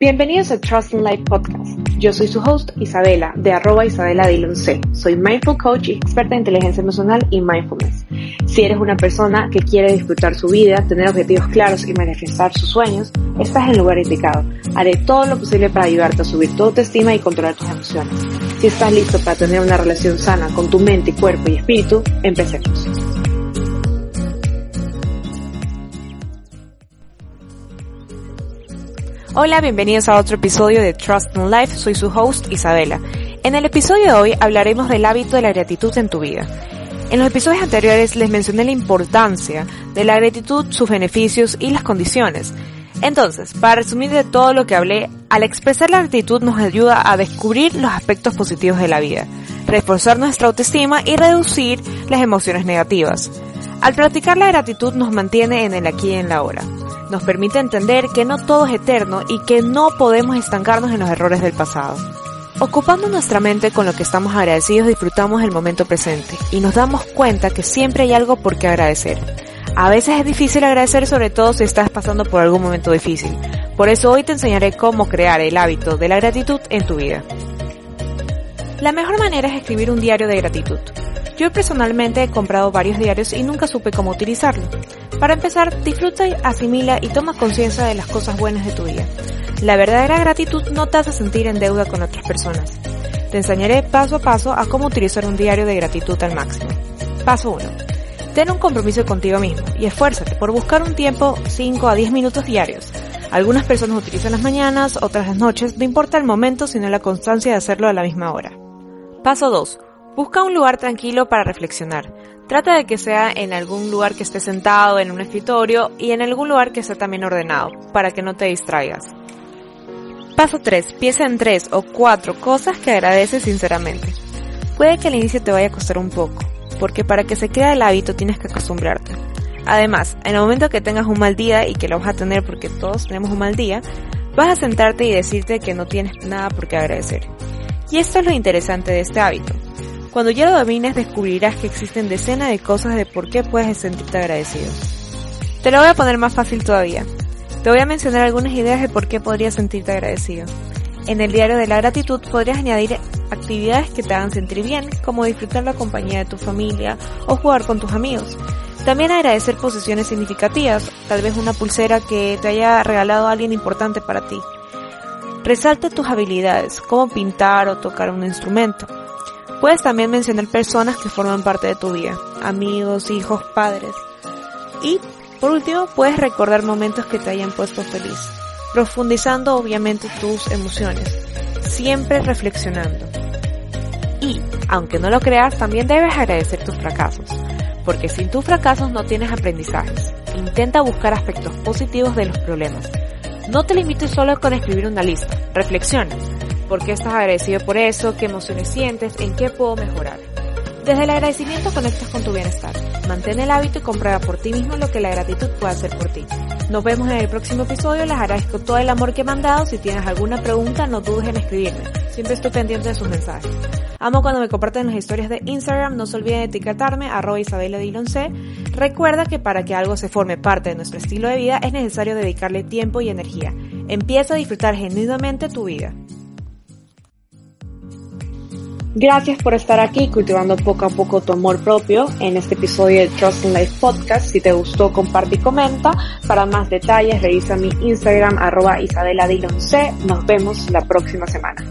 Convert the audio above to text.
Bienvenidos a Trust in Life Podcast. Yo soy su host Isabela, de arroba Isabela Dillon C. Soy Mindful Coach y experta en inteligencia emocional y mindfulness. Si eres una persona que quiere disfrutar su vida, tener objetivos claros y manifestar sus sueños, estás en el lugar indicado. Haré todo lo posible para ayudarte a subir tu autoestima y controlar tus emociones. Si estás listo para tener una relación sana con tu mente, cuerpo y espíritu, empecemos. Hola, bienvenidos a otro episodio de Trust in Life. Soy su host Isabela. En el episodio de hoy hablaremos del hábito de la gratitud en tu vida. En los episodios anteriores les mencioné la importancia de la gratitud, sus beneficios y las condiciones. Entonces, para resumir de todo lo que hablé, al expresar la gratitud nos ayuda a descubrir los aspectos positivos de la vida, reforzar nuestra autoestima y reducir las emociones negativas. Al practicar la gratitud nos mantiene en el aquí y en la ahora. Nos permite entender que no todo es eterno y que no podemos estancarnos en los errores del pasado. Ocupando nuestra mente con lo que estamos agradecidos disfrutamos el momento presente y nos damos cuenta que siempre hay algo por qué agradecer. A veces es difícil agradecer sobre todo si estás pasando por algún momento difícil. Por eso hoy te enseñaré cómo crear el hábito de la gratitud en tu vida. La mejor manera es escribir un diario de gratitud. Yo personalmente he comprado varios diarios y nunca supe cómo utilizarlo. Para empezar, disfruta, asimila y toma conciencia de las cosas buenas de tu día. La verdadera gratitud no te hace sentir en deuda con otras personas. Te enseñaré paso a paso a cómo utilizar un diario de gratitud al máximo. Paso 1. Ten un compromiso contigo mismo y esfuérzate por buscar un tiempo 5 a 10 minutos diarios. Algunas personas utilizan las mañanas, otras las noches, no importa el momento sino la constancia de hacerlo a la misma hora. Paso 2. Busca un lugar tranquilo para reflexionar. Trata de que sea en algún lugar que esté sentado, en un escritorio y en algún lugar que esté también ordenado, para que no te distraigas. Paso 3. Piensa en 3 o 4 cosas que agradeces sinceramente. Puede que al inicio te vaya a costar un poco, porque para que se crea el hábito tienes que acostumbrarte. Además, en el momento que tengas un mal día y que lo vas a tener porque todos tenemos un mal día, vas a sentarte y decirte que no tienes nada por qué agradecer. Y esto es lo interesante de este hábito. Cuando ya lo domines descubrirás que existen decenas de cosas de por qué puedes sentirte agradecido. Te lo voy a poner más fácil todavía. Te voy a mencionar algunas ideas de por qué podrías sentirte agradecido. En el diario de la gratitud podrías añadir actividades que te hagan sentir bien, como disfrutar la compañía de tu familia o jugar con tus amigos. También agradecer posesiones significativas, tal vez una pulsera que te haya regalado alguien importante para ti. Resalta tus habilidades, como pintar o tocar un instrumento. Puedes también mencionar personas que forman parte de tu vida, amigos, hijos, padres. Y, por último, puedes recordar momentos que te hayan puesto feliz, profundizando obviamente tus emociones, siempre reflexionando. Y, aunque no lo creas, también debes agradecer tus fracasos, porque sin tus fracasos no tienes aprendizajes. Intenta buscar aspectos positivos de los problemas. No te limites solo con escribir una lista, reflexiona. ¿Por qué estás agradecido por eso? ¿Qué emociones sientes? ¿En qué puedo mejorar? Desde el agradecimiento conectas con tu bienestar. Mantén el hábito y comprueba por ti mismo lo que la gratitud puede hacer por ti. Nos vemos en el próximo episodio. Les agradezco todo el amor que me han dado. Si tienes alguna pregunta, no dudes en escribirme. Siempre estoy pendiente de sus mensajes. Amo cuando me comparten las historias de Instagram. No se olviden de etiquetarme, arroba Isabela. Recuerda que para que algo se forme parte de nuestro estilo de vida es necesario dedicarle tiempo y energía. Empieza a disfrutar genuinamente tu vida. Gracias por estar aquí cultivando poco a poco tu amor propio en este episodio de Trust in Life Podcast. Si te gustó, comparte y comenta. Para más detalles, revisa mi Instagram arroba Isabela. Nos vemos la próxima semana.